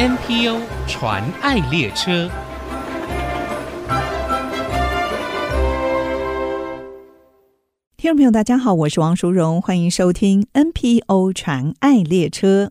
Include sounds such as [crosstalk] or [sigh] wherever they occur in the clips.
NPO 传爱列车。听众朋友，大家好，我是王淑荣，欢迎收听 NPO 传爱列车。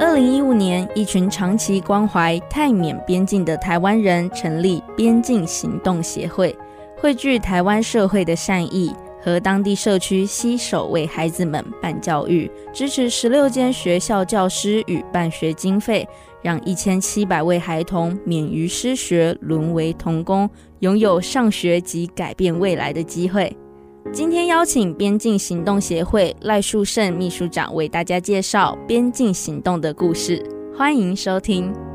二零一五年，一群长期关怀泰缅边境的台湾人成立边境行动协会，汇聚台湾社会的善意。和当地社区携手为孩子们办教育，支持十六间学校教师与办学经费，让一千七百位孩童免于失学，沦为童工，拥有上学及改变未来的机会。今天邀请边境行动协会赖树盛秘书长为大家介绍边境行动的故事，欢迎收听。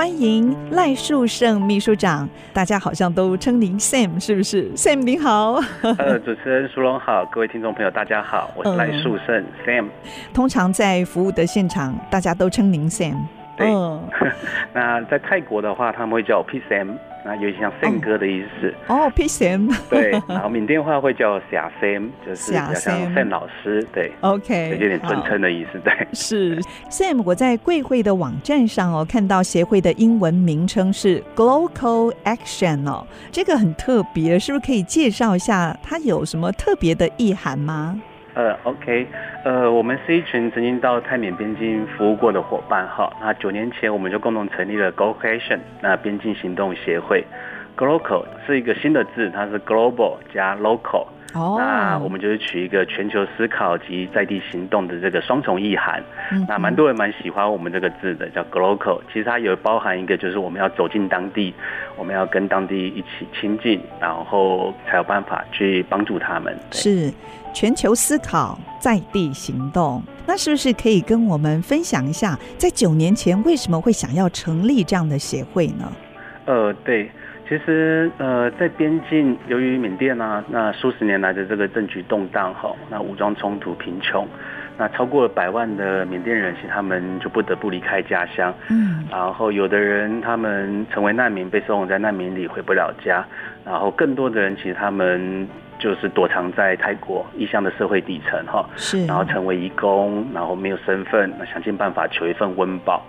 欢迎赖树盛秘书长，大家好像都称您 Sam，是不是？Sam 您好。呃，主持人苏龙好，各位听众朋友大家好，我是赖树盛、嗯、Sam。通常在服务的现场，大家都称您 Sam。对。嗯、[laughs] 那在泰国的话，他们会叫我 P Sam。那有点像 Sam 哥的意思哦，P Sam 对，然后缅甸话会叫夏 Sam，就是比较像 Sam 老师，对，OK，有点尊称的意思，对，是 Sam。[laughs] 我在贵会的网站上哦，看到协会的英文名称是 GloCo Action 哦，这个很特别，是不是可以介绍一下它有什么特别的意涵吗？呃，OK，呃，我们是一群曾经到泰缅边境服务过的伙伴哈。那九年前我们就共同成立了 GloCo Action，那边境行动协会。GloCo 是一个新的字，它是 Global 加 Local。哦。那我们就是取一个全球思考及在地行动的这个双重意涵。嗯。那蛮多人蛮喜欢我们这个字的，叫 GloCo。其实它有包含一个，就是我们要走进当地，我们要跟当地一起亲近，然后才有办法去帮助他们。是。全球思考，在地行动，那是不是可以跟我们分享一下，在九年前为什么会想要成立这样的协会呢？呃，对，其实呃，在边境，由于缅甸啊，那数十年来的这个政局动荡哈，那武装冲突、贫穷，那超过了百万的缅甸人，其实他们就不得不离开家乡，嗯，然后有的人他们成为难民，被收容在难民里，回不了家，然后更多的人其实他们。就是躲藏在泰国异乡的社会底层哈，是，然后成为移工，然后没有身份，那想尽办法求一份温饱。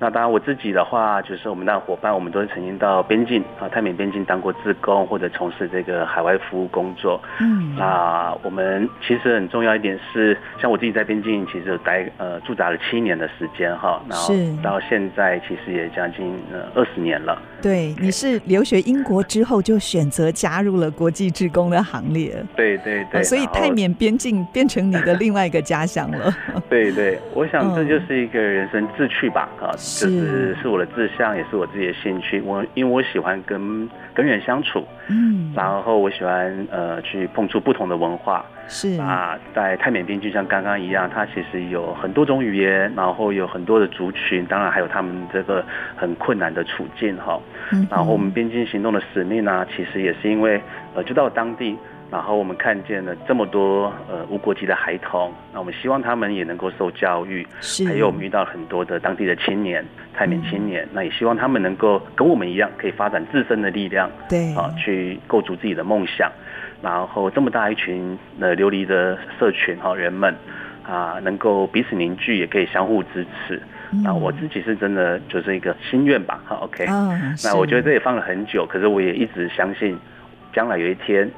那当然，我自己的话，就是我们那伙伴，我们都是曾经到边境啊，泰缅边境当过志工，或者从事这个海外服务工作。嗯，那我们其实很重要一点是，像我自己在边境，其实待呃驻扎了七年的时间哈，然后到现在其实也将近呃二十年了。对，你是留学英国之后就选择加入了国际志工的行列。对对对，所以泰缅边境变成你的另外一个家乡了。[laughs] 对对，我想这就是一个人生志趣吧啊。就是是我的志向，也是我自己的兴趣。我因为我喜欢跟跟人相处，嗯，然后我喜欢呃去碰触不同的文化，是啊，在泰缅边境像刚刚一样，它其实有很多种语言，然后有很多的族群，当然还有他们这个很困难的处境哈。嗯然后我们边境行动的使命呢，其实也是因为呃就到当地。然后我们看见了这么多呃无国籍的孩童，那我们希望他们也能够受教育，是还有我们遇到很多的当地的青年、泰缅青年，嗯，那也希望他们能够跟我们一样，可以发展自身的力量，对啊，去构筑自己的梦想。然后这么大一群呃流离的社群哈人们啊，能够彼此凝聚，也可以相互支持。那我自己是真的就是一个心愿吧，好 OK，嗯。那我觉得这也放了很久，可是我也一直相信，将来有一天。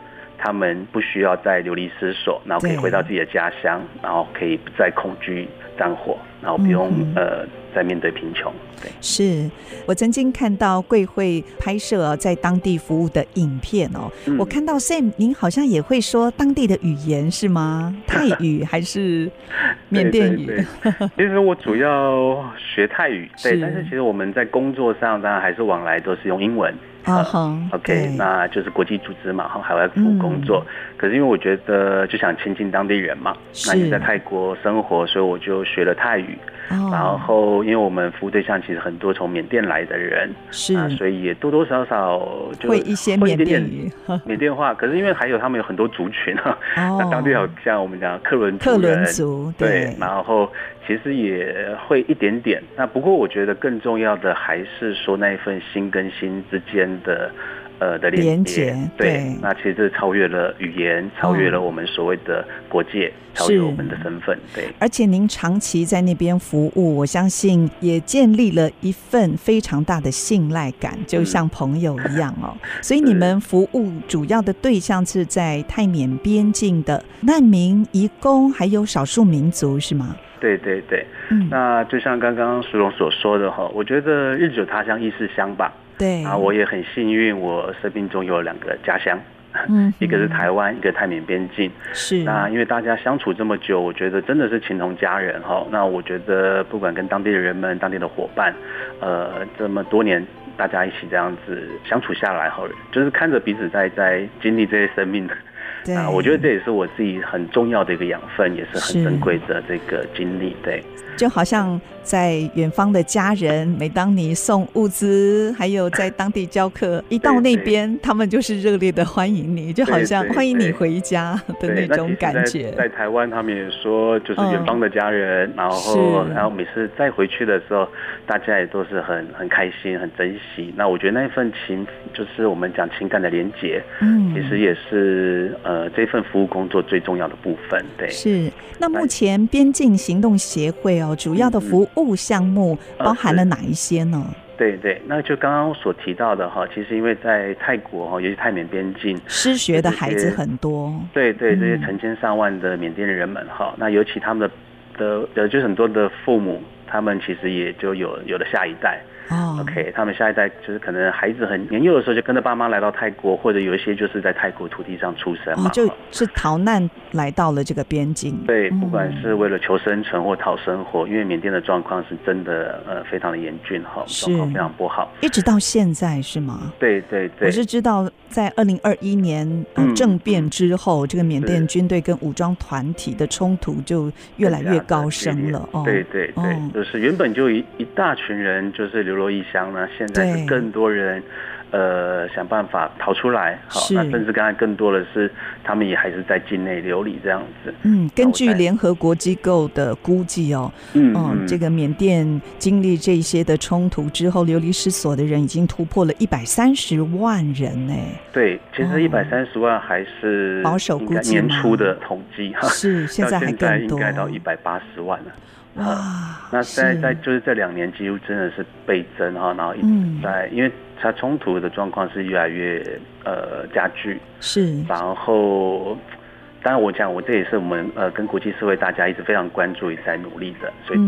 他们不需要再流离失所，然后可以回到自己的家乡，然后可以不再恐惧战火，然后不用、嗯、呃再面对贫穷。对，是我曾经看到贵会拍摄在当地服务的影片哦、嗯，我看到 Sam 您好像也会说当地的语言是吗？[laughs] 泰语还是缅甸语？对对对其实我主要学泰语，对，但是其实我们在工作上当然还是往来都是用英文。啊、uh, OK，那就是国际组织嘛，哈，海外服务工作、嗯。可是因为我觉得就想亲近当地人嘛，那也在泰国生活，所以我就学了泰语。哦、然后因为我们服务对象其实很多从缅甸来的人，是、啊，所以也多多少少就会一些缅甸语、[laughs] 缅甸话。可是因为还有他们有很多族群啊，哦、[laughs] 那当地好像我们讲克伦克伦族对，对，然后其实也会一点点。那不过我觉得更重要的还是说那一份心跟心之间的。呃的连接，对，对，那其实这超越了语言，超越了我们所谓的国界，哦、超越我们的身份，对。而且您长期在那边服务，我相信也建立了一份非常大的信赖感，就像朋友一样哦。嗯、所以你们服务主要的对象是在泰缅边境的难民、移工，还有少数民族，是吗？对对对，嗯，那就像刚刚淑荣所说的哈，我觉得日久他乡意似乡吧。对啊，我也很幸运，我生命中有两个家乡，嗯，[laughs] 一个是台湾，一个泰缅边境。是。那因为大家相处这么久，我觉得真的是情同家人哈。那我觉得不管跟当地的人们、当地的伙伴，呃，这么多年大家一起这样子相处下来哈，就是看着彼此在在经历这些生命的。对啊，我觉得这也是我自己很重要的一个养分，也是很珍贵的这个经历。对，就好像在远方的家人，每当你送物资，还有在当地教课，一到那边，他们就是热烈的欢迎你，就好像欢迎你回家的那种感觉。在，在台湾，他们也说就是远方的家人，嗯、然后然后每次再回去的时候，大家也都是很很开心、很珍惜。那我觉得那一份情，就是我们讲情感的连结，嗯，其实也是。呃，这份服务工作最重要的部分，对，是。那目前边境行动协会哦，主要的服务项目包含了哪一些呢？呃、对对，那就刚刚所提到的哈，其实因为在泰国哈，尤其泰缅边境，失学的孩子很多，对对，这些成千上万的缅甸的人们哈，嗯、那尤其他们的的呃，就很多的父母，他们其实也就有有了下一代。哦、oh.，OK，他们下一代就是可能孩子很年幼的时候就跟着爸妈来到泰国，或者有一些就是在泰国土地上出生嘛，oh, 就是逃难来到了这个边境。对，不管是为了求生存或讨生活，因为缅甸的状况是真的呃非常的严峻哈，状况非常不好，一直到现在是吗？对对对，我是知道在二零二一年、呃、政变之后，嗯、这个缅甸军队跟武装团体的冲突就越来越高升了。哦，对对对，哦、就是原本就一一大群人就是流落异乡呢，现在是更多人，呃，想办法逃出来。好，那甚至刚才更多的是，他们也还是在境内流离这样子。嗯，根据联合国机构的估计哦，嗯，嗯，这个缅甸经历这些的冲突之后，流离失所的人已经突破了一百三十万人呢。对，其实一百三十万还是保守估计年初的统计哈，是现在还更多，应该到一百八十万了。哇、呃，那在在就是这两年几乎真的是倍增哈，然后一直在，嗯、因为它冲突的状况是越来越呃加剧，是，然后当然我讲我这也是我们呃跟国际社会大家一直非常关注也在努力的，所以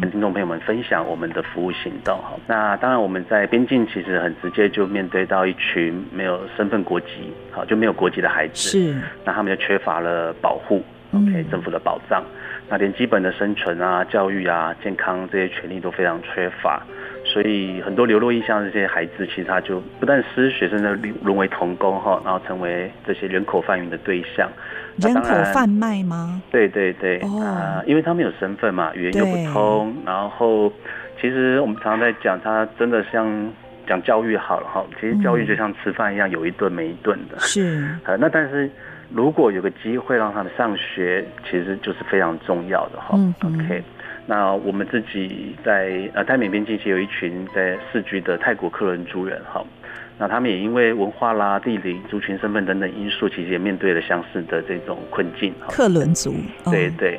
跟听众朋友们分享我们的服务行动哈。那当然我们在边境其实很直接就面对到一群没有身份国籍好就没有国籍的孩子，是，那他们就缺乏了保护，OK 政府的保障。那连基本的生存啊、教育啊、健康这些权利都非常缺乏，所以很多流落异乡的这些孩子，其实他就不但失学，甚至沦为童工哈，然后成为这些人口贩运的对象。人口贩卖吗？对对对，啊、呃，因为他们有身份嘛，语言又不通，然后其实我们常常在讲，他真的像讲教育好了哈，其实教育就像吃饭一样，有一顿没一顿的。是，[laughs] 呃，那但是。如果有个机会让他们上学，其实就是非常重要的哈。嗯嗯 OK，那我们自己在呃泰缅边境其实有一群在世居的泰国克伦族人哈，那他们也因为文化啦、地理、族群身份等等因素，其实也面对了相似的这种困境。克伦族，对对。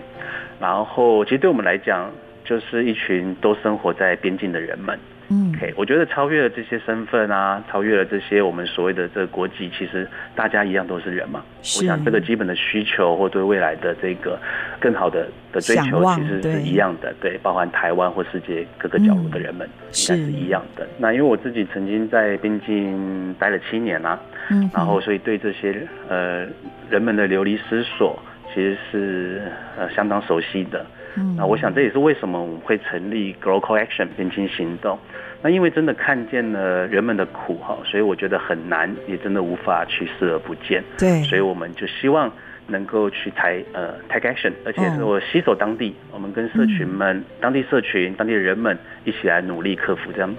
然后其实对我们来讲，就是一群都生活在边境的人们。嗯，OK，我觉得超越了这些身份啊，超越了这些我们所谓的这个国籍，其实大家一样都是人嘛。是。我想这个基本的需求或对未来的这个更好的的追求，其实是一样的。对，对，包含台湾或世界各个角落的人们，应该是一样的。那因为我自己曾经在边境待了七年啊，嗯，然后所以对这些呃人们的流离失所，其实是呃相当熟悉的。嗯，那我想这也是为什么我们会成立 Global Action 边境行动。那因为真的看见了人们的苦哈，所以我觉得很难，也真的无法去视而不见。对，所以我们就希望能够去抬呃 take action，而且是我携手当地，我们跟社群们、嗯、当地社群、当地的人们一起来努力克服这样。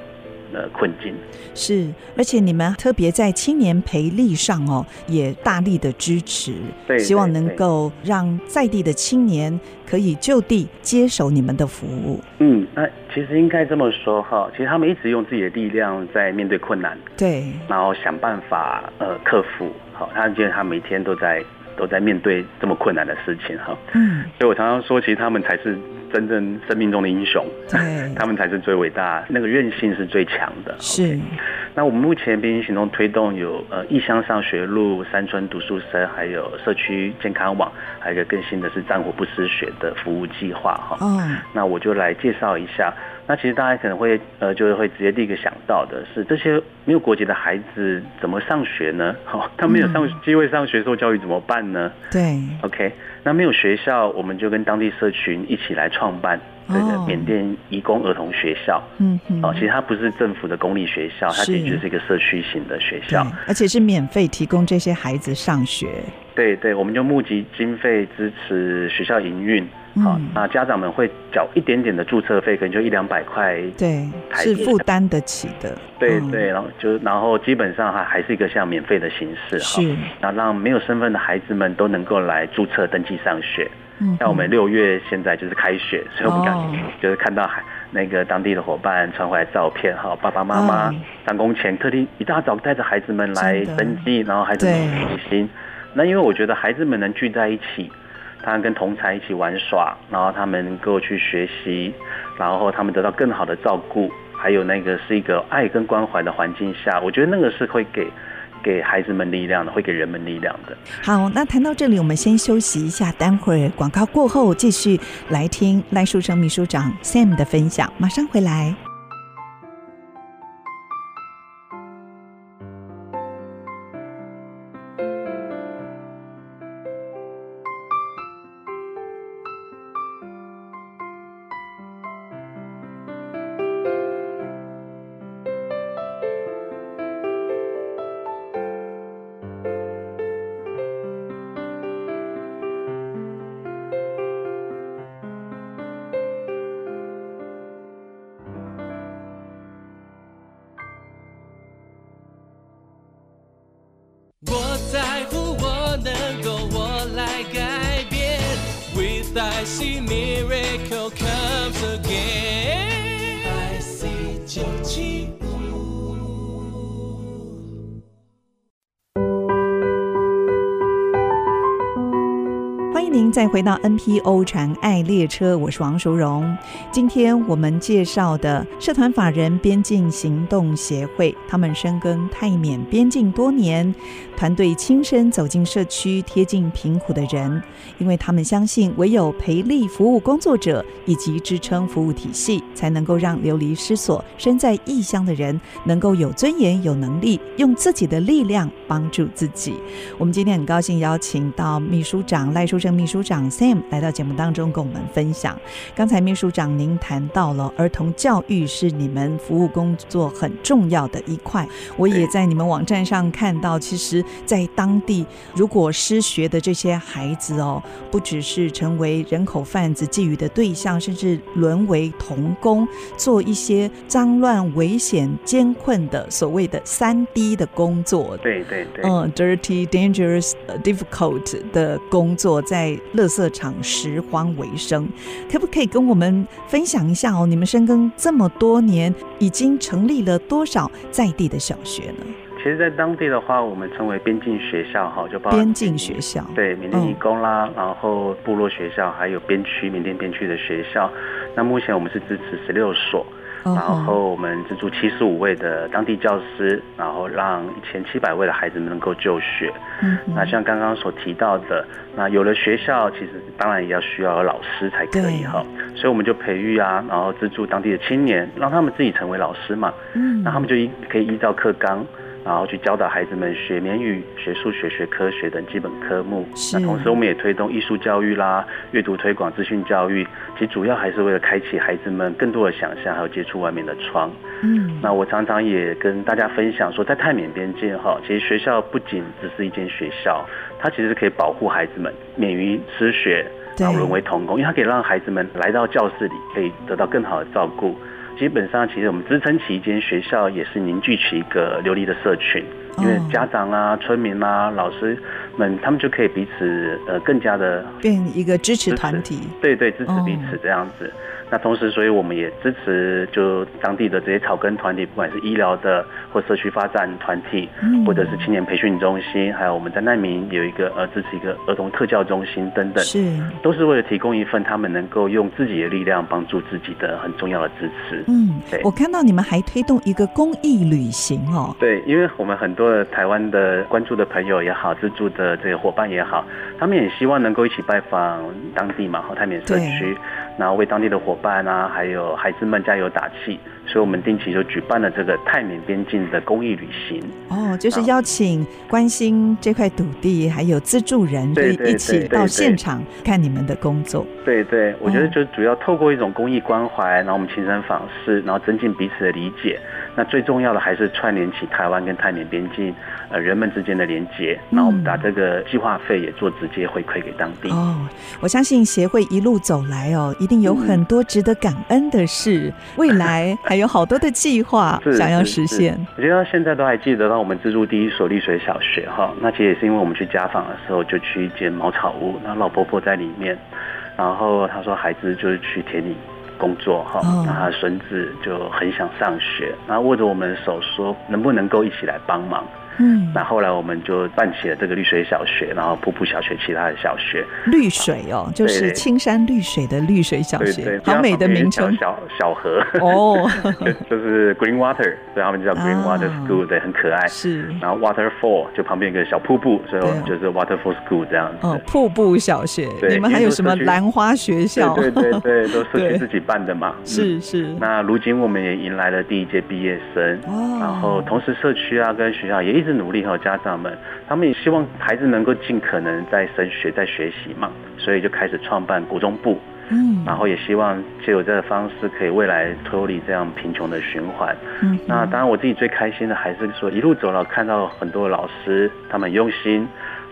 的困境是，而且你们特别在青年培力上哦，也大力的支持，对，希望能够让在地的青年可以就地接手你们的服务。嗯，那其实应该这么说哈，其实他们一直用自己的力量在面对困难，对，然后想办法呃克服。好，他觉得他每天都在都在面对这么困难的事情哈。嗯，所以我常常说，其实他们才是。真正生命中的英雄，对，[laughs] 他们才是最伟大，那个韧性是最强的。是。Okay? 那我们目前边境行动推动有呃异乡上学路、山村读书生，还有社区健康网，还有一个更新的是战火不失血的服务计划哈。嗯。那我就来介绍一下。那其实大家可能会呃，就是会直接第一个想到的是，这些没有国籍的孩子怎么上学呢？好，他没有上机会上学受教育怎么办呢？对，OK，那没有学校，我们就跟当地社群一起来创办这个缅甸移工儿童学校。嗯嗯，哦，其实它不是政府的公立学校，它其实是一个社区型的学校，而且是免费提供这些孩子上学。对对，我们就募集经费支持学校营运。好，那家长们会缴一点点的注册费，可能就一两百块，对，是负担得起的。对对，然后就然后基本上还还是一个像免费的形式哈，是，那让没有身份的孩子们都能够来注册登记上学。嗯，像我们六月现在就是开学，所以我们刚就是看到海那个当地的伙伴传回来照片哈，爸爸妈妈上工前特地一大早带着孩子们来登记，然后孩子们很开心。那因为我觉得孩子们能聚在一起。他跟同侪一起玩耍，然后他们能够去学习，然后他们得到更好的照顾，还有那个是一个爱跟关怀的环境下，我觉得那个是会给给孩子们力量的，会给人们力量的。好，那谈到这里，我们先休息一下，待会儿广告过后继续来听赖书生秘书长 Sam 的分享，马上回来。mais se me 再回到 NPO 传爱列车，我是王淑荣。今天我们介绍的社团法人边境行动协会，他们深耕泰缅边境多年，团队亲身走进社区，贴近贫苦的人，因为他们相信，唯有培力服务工作者以及支撑服务体系，才能够让流离失所、身在异乡的人能够有尊严、有能力，用自己的力量帮助自己。我们今天很高兴邀请到秘书长赖书生秘书长。Sam 来到节目当中跟我们分享。刚才秘书长您谈到了儿童教育是你们服务工作很重要的一块。我也在你们网站上看到，其实，在当地如果失学的这些孩子哦，不只是成为人口贩子觊觎的对象，甚至沦为童工，做一些脏乱、危险、艰困的所谓的三 D 的工作。对对对，嗯，dirty、dangerous、difficult 的工作在。垃圾场拾荒为生，可不可以跟我们分享一下哦？你们深耕这么多年，已经成立了多少在地的小学呢？其实，在当地的话，我们称为边境学校哈，就包括边境学校，对，缅甸移工啦，嗯、然后部落学校，还有边区缅甸边区的学校。那目前我们是支持十六所。然后我们资助七十五位的当地教师，然后让一千七百位的孩子们能够就学。嗯，那像刚刚所提到的，那有了学校，其实当然也要需要有老师才可以哈。所以我们就培育啊，然后资助当地的青年，让他们自己成为老师嘛。嗯，那他们就依可以依照课纲，然后去教导孩子们学缅语、学数学、学科学等基本科目。那同时，我们也推动艺术教育啦、阅读推广、资讯教育，其实主要还是为了开启孩子们更多的想象，还有接触外面的窗。嗯，那我常常也跟大家分享说，在泰缅边境哈，其实学校不仅只是一间学校，它其实可以保护孩子们免于失学，然后沦为童工，因为它可以让孩子们来到教室里，可以得到更好的照顾。基本上，其实我们支撑起一间学校，也是凝聚起一个流利的社群，因为家长啊、村民啊、老师们，他们就可以彼此呃更加的变一个支持团体。对对，支持彼此这样子。那同时，所以我们也支持就当地的这些草根团体，不管是医疗的或社区发展团体，或者是青年培训中心，还有我们在难民有一个呃支持一个儿童特教中心等等，是都是为了提供一份他们能够用自己的力量帮助自己的很重要的支持。嗯，对。我看到你们还推动一个公益旅行哦。对，因为我们很多的台湾的关注的朋友也好，资助的这个伙伴也好，他们也希望能够一起拜访当地嘛，和泰缅社区。然后为当地的伙伴啊，还有孩子们加油打气，所以我们定期就举办了这个泰缅边境的公益旅行。哦，就是邀请关心这块土地还有资助人，可以一起到现场看你们的工作。对对，我觉得就主要透过一种公益关怀，然后我们亲身访视，然后增进彼此的理解。那最重要的还是串联起台湾跟泰缅边境呃人们之间的连接，然后我们把这个计划费也做直接回馈给当地。哦，我相信协会一路走来哦，一定有很多值得感恩的事，嗯、未来还有好多的计划 [laughs] 想要实现。我觉得现在都还记得到我们资助第一所丽水小学哈，那其实也是因为我们去家访的时候就去一间茅草屋，那老婆婆在里面，然后她说孩子就是去田里。工作哈，那他孙子就很想上学，然后握着我们的手说，能不能够一起来帮忙？嗯，那后来我们就办起了这个绿水小学，然后瀑布小学，其他的小学。绿水哦，就是青山绿水的绿水小学，对对对，好美的名称。小小河哦，[laughs] 就是 Green Water，所以他们就叫 Green Water School，对，很可爱。是，然后 Waterfall 就旁边一个小瀑布，所以我们就是 Waterfall School 这样子。哦，瀑布小学，你们还有什么兰花学校？对对对，都社区自己办的嘛。是是。那如今我们也迎来了第一届毕业生，哦然后同时社区啊跟学校也一直。努力和家长们，他们也希望孩子能够尽可能在升学、在学习嘛，所以就开始创办国中部，嗯，然后也希望借由这个方式，可以未来脱离这样贫穷的循环。嗯，那当然我自己最开心的还是说，一路走了看到很多老师，他们用心。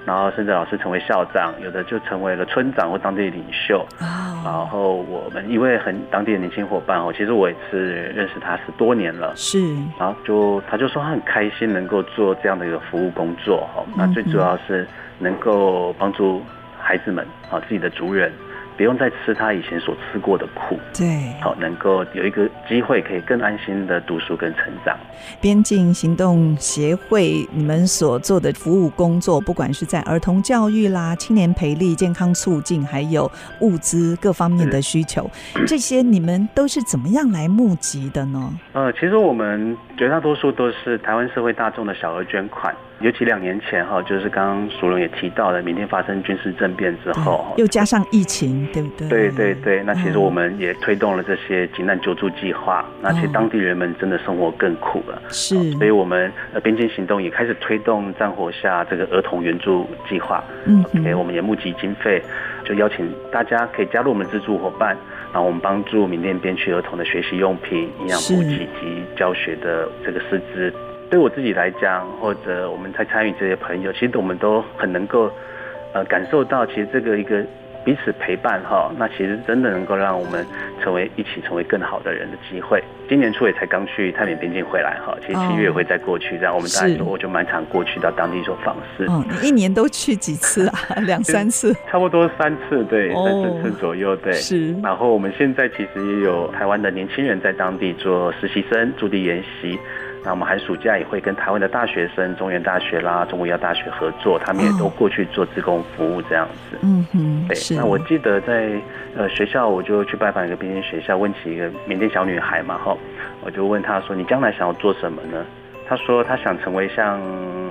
然后甚至老师成为校长，有的就成为了村长或当地的领袖。Oh. 然后我们一位很当地的年轻伙伴哦，其实我也是认识他十多年了。是。然后就他就说他很开心能够做这样的一个服务工作哈。那最主要是能够帮助孩子们啊，自己的族人。不用再吃他以前所吃过的苦，对，好，能够有一个机会可以更安心的读书跟成长。边境行动协会，你们所做的服务工作，不管是在儿童教育啦、青年培力、健康促进，还有物资各方面的需求，这些你们都是怎么样来募集的呢？呃，其实我们绝大多数都是台湾社会大众的小额捐款。尤其两年前哈，就是刚刚苏荣也提到了，缅甸发生军事政变之后，又加上疫情，对不对？对对对，那其实我们也推动了这些急难救助计划，那其实当地人们真的生活更苦了，是，所以我们呃边境行动也开始推动战火下这个儿童援助计划，嗯，OK，我们也募集经费，就邀请大家可以加入我们资助伙伴，然后我们帮助缅甸边区儿童的学习用品、营养补给及教学的这个师资。对我自己来讲，或者我们在参与这些朋友，其实我们都很能够，呃，感受到其实这个一个彼此陪伴哈，那其实真的能够让我们成为一起成为更好的人的机会。今年初也才刚去泰缅边境回来哈，其实七月也会再过去，这样我们大家我就蛮常过去到当地做访视。哦，你一年都去几次啊？[laughs] 两三次？差不多三次，对，三四次左右，对。是。然后我们现在其实也有台湾的年轻人在当地做实习生驻地研习。那我们寒暑假也会跟台湾的大学生，中原大学啦、中国医药大学合作，他们也都过去做志工服务这样子。嗯哼，对。那我记得在呃学校，我就去拜访一个边境学校，问起一个缅甸小女孩嘛，哈，我就问她说：“你将来想要做什么呢？”他说他想成为像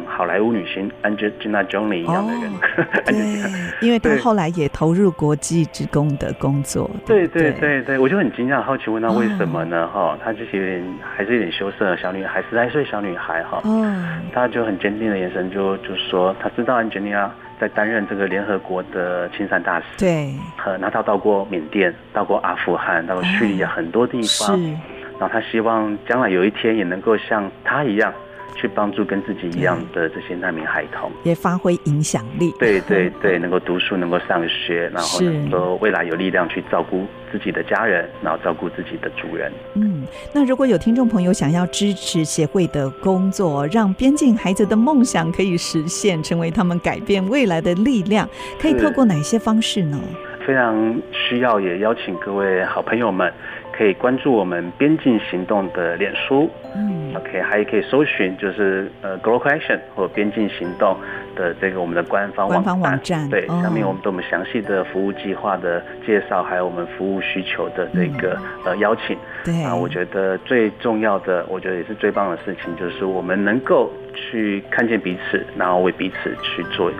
好莱坞女星 Angelina Jolie 一样的人。哦、[laughs] 对，因为他后来也投入国际职工的工作。对对对对，我就很惊讶，好奇问他为什么呢？哈、哦，他就是有点还是有点羞涩的小女孩，十来岁小女孩哈。哦。他就很坚定的眼神就就说，他知道 Angelina 在担任这个联合国的亲善大使。对。和那他到过缅甸，到过阿富汗，到过叙利亚很多地方。是。然后他希望将来有一天也能够像他一样，去帮助跟自己一样的这些难民孩童，也发挥影响力。对对对，能够读书，能够上学，然后能够未来有力量去照顾自己的家人，然后照顾自己的主人。嗯，那如果有听众朋友想要支持协会的工作，让边境孩子的梦想可以实现，成为他们改变未来的力量，可以透过哪些方式呢？非常需要，也邀请各位好朋友们。可以关注我们边境行动的脸书，嗯，OK，还可以搜寻就是呃 Global Action 或边境行动的这个我们的官方网站，官方网站对，哦、上面我们都有我们详细的服务计划的介绍，还有我们服务需求的这个、嗯、呃邀请。对啊，我觉得最重要的，我觉得也是最棒的事情，就是我们能够去看见彼此，然后为彼此去做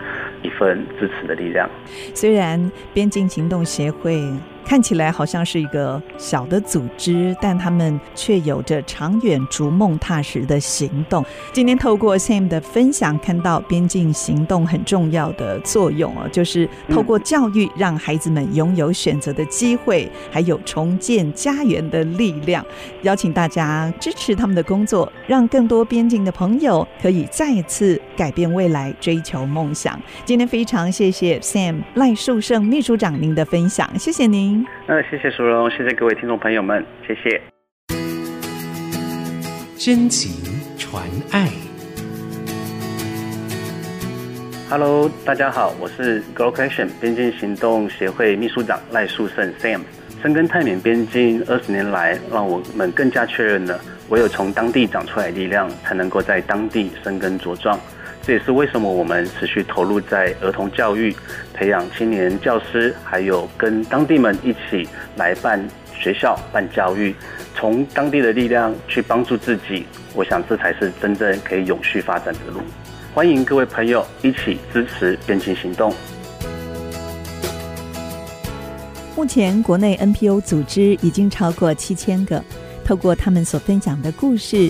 一份支持的力量。虽然边境行动协会。看起来好像是一个小的组织，但他们却有着长远逐梦踏实的行动。今天透过 Sam 的分享，看到边境行动很重要的作用哦，就是透过教育让孩子们拥有选择的机会，还有重建家园的力量。邀请大家支持他们的工作，让更多边境的朋友可以再次改变未来，追求梦想。今天非常谢谢 Sam 赖树盛秘书长您的分享，谢谢您。那谢谢淑荣，谢谢各位听众朋友们，谢谢。真情传爱。Hello，大家好，我是 Global Action 边境行动协会秘书长赖树胜 Sam。深耕泰缅边境二十年来，让我们更加确认了，唯有从当地长出来的力量，才能够在当地生根茁壮。这也是为什么我们持续投入在儿童教育、培养青年教师，还有跟当地们一起来办学校、办教育，从当地的力量去帮助自己。我想这才是真正可以永续发展的路。欢迎各位朋友一起支持边境行动。目前国内 NPO 组织已经超过七千个，透过他们所分享的故事。